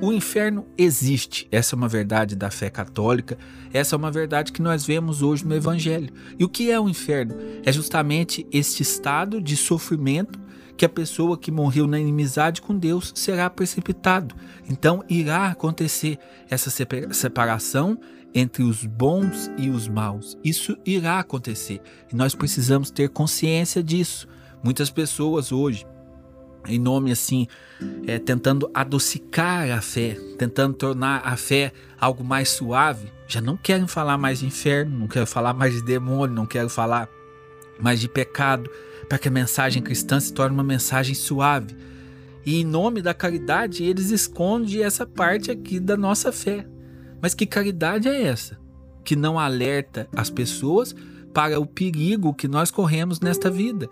O inferno existe, essa é uma verdade da fé católica, essa é uma verdade que nós vemos hoje no Evangelho. E o que é o inferno? É justamente este estado de sofrimento que a pessoa que morreu na inimizade com Deus será precipitado. Então irá acontecer essa separação entre os bons e os maus. Isso irá acontecer e nós precisamos ter consciência disso. Muitas pessoas hoje em nome assim, é, tentando adocicar a fé, tentando tornar a fé algo mais suave, já não querem falar mais de inferno, não querem falar mais de demônio, não querem falar mais de pecado, para que a mensagem cristã se torne uma mensagem suave. E em nome da caridade, eles escondem essa parte aqui da nossa fé. Mas que caridade é essa? Que não alerta as pessoas para o perigo que nós corremos nesta vida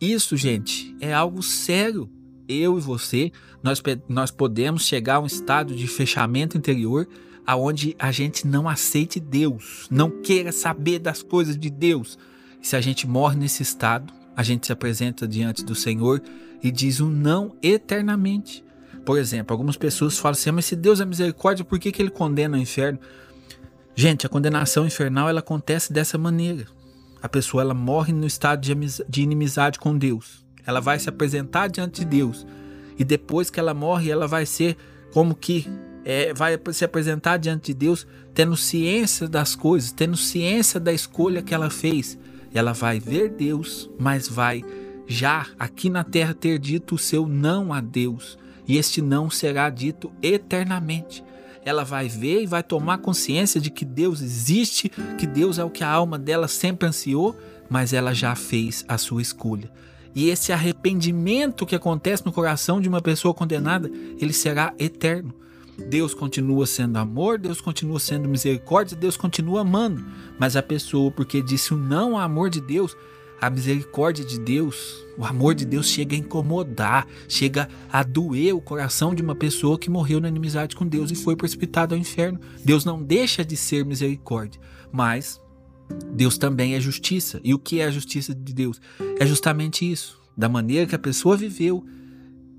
isso, gente, é algo sério. Eu e você, nós, nós podemos chegar a um estado de fechamento interior aonde a gente não aceite Deus, não queira saber das coisas de Deus. Se a gente morre nesse estado, a gente se apresenta diante do Senhor e diz um não eternamente. Por exemplo, algumas pessoas falam assim: ah, mas se Deus é misericórdia, por que, que ele condena o inferno? Gente, a condenação infernal ela acontece dessa maneira a pessoa ela morre no estado de, de inimizade com Deus. Ela vai se apresentar diante de Deus. E depois que ela morre, ela vai ser como que é, vai se apresentar diante de Deus tendo ciência das coisas, tendo ciência da escolha que ela fez. Ela vai ver Deus, mas vai já aqui na terra ter dito o seu não a Deus. E este não será dito eternamente ela vai ver e vai tomar consciência de que Deus existe, que Deus é o que a alma dela sempre ansiou, mas ela já fez a sua escolha. E esse arrependimento que acontece no coração de uma pessoa condenada, ele será eterno. Deus continua sendo amor, Deus continua sendo misericórdia, Deus continua amando. Mas a pessoa, porque disse o não ao amor de Deus, a misericórdia de Deus, o amor de Deus chega a incomodar, chega a doer o coração de uma pessoa que morreu na inimizade com Deus e foi precipitado ao inferno. Deus não deixa de ser misericórdia, mas Deus também é justiça. E o que é a justiça de Deus? É justamente isso. Da maneira que a pessoa viveu,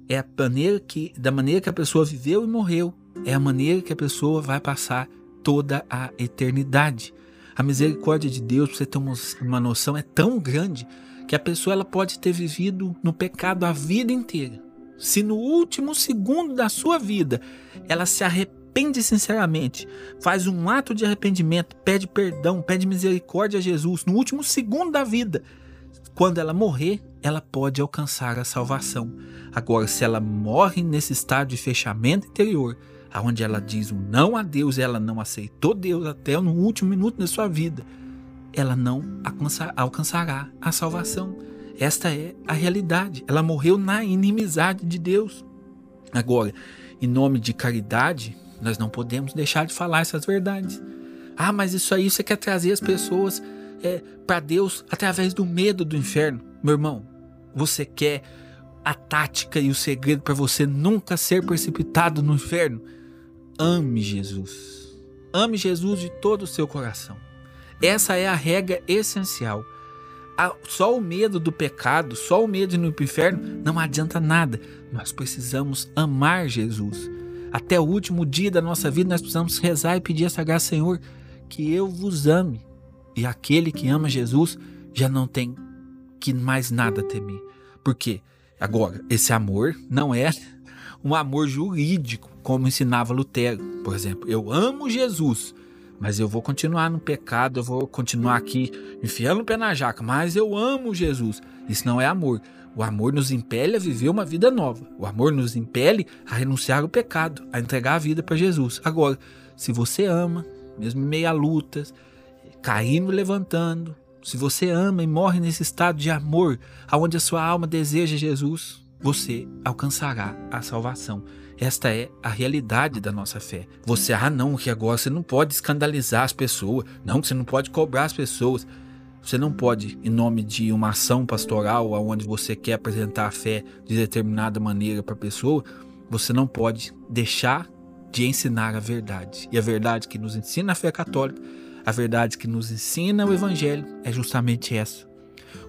é a maneira que da maneira que a pessoa viveu e morreu, é a maneira que a pessoa vai passar toda a eternidade. A misericórdia de Deus, para você ter uma noção, é tão grande que a pessoa ela pode ter vivido no pecado a vida inteira. Se no último segundo da sua vida ela se arrepende sinceramente, faz um ato de arrependimento, pede perdão, pede misericórdia a Jesus, no último segundo da vida, quando ela morrer, ela pode alcançar a salvação. Agora, se ela morre nesse estado de fechamento interior, aonde ela diz o não a Deus, ela não aceitou Deus até no último minuto da sua vida, ela não alcançará a salvação. Esta é a realidade. Ela morreu na inimizade de Deus. Agora, em nome de caridade, nós não podemos deixar de falar essas verdades. Ah, mas isso aí você quer trazer as pessoas é, para Deus através do medo do inferno. Meu irmão, você quer a tática e o segredo para você nunca ser precipitado no inferno? Ame Jesus. Ame Jesus de todo o seu coração. Essa é a regra essencial. Só o medo do pecado, só o medo no inferno não adianta nada. Nós precisamos amar Jesus. Até o último dia da nossa vida, nós precisamos rezar e pedir essa graça, Senhor, que eu vos ame. E aquele que ama Jesus já não tem que mais nada temer. Por quê? Agora, esse amor não é um amor jurídico, como ensinava Lutero. Por exemplo, eu amo Jesus, mas eu vou continuar no pecado, eu vou continuar aqui enfiando o pé na jaca, mas eu amo Jesus. Isso não é amor. O amor nos impele a viver uma vida nova. O amor nos impele a renunciar ao pecado, a entregar a vida para Jesus. Agora, se você ama, mesmo em meio a lutas, caindo e levantando, se você ama e morre nesse estado de amor, aonde a sua alma deseja Jesus, você alcançará a salvação. Esta é a realidade da nossa fé. Você, ah, não, que agora você não pode escandalizar as pessoas, não, que você não pode cobrar as pessoas. Você não pode, em nome de uma ação pastoral, onde você quer apresentar a fé de determinada maneira para a pessoa, você não pode deixar de ensinar a verdade. E a verdade que nos ensina a fé católica, a verdade que nos ensina o Evangelho, é justamente essa.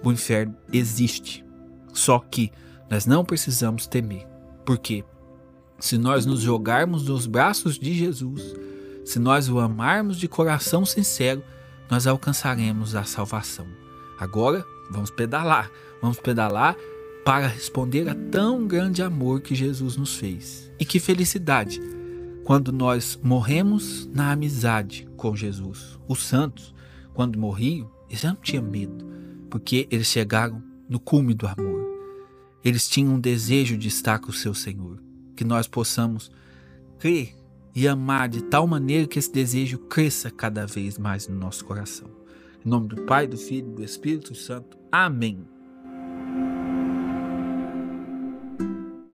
O inferno existe. Só que nós não precisamos temer. Por quê? se nós nos jogarmos nos braços de Jesus, se nós o amarmos de coração sincero, nós alcançaremos a salvação. Agora, vamos pedalar, vamos pedalar para responder a tão grande amor que Jesus nos fez. E que felicidade quando nós morremos na amizade com Jesus. Os santos, quando morriam, eles não tinham medo, porque eles chegaram no cume do amor. Eles tinham um desejo de estar com o seu Senhor. Que nós possamos crer e amar de tal maneira que esse desejo cresça cada vez mais no nosso coração. Em nome do Pai, do Filho e do Espírito Santo. Amém.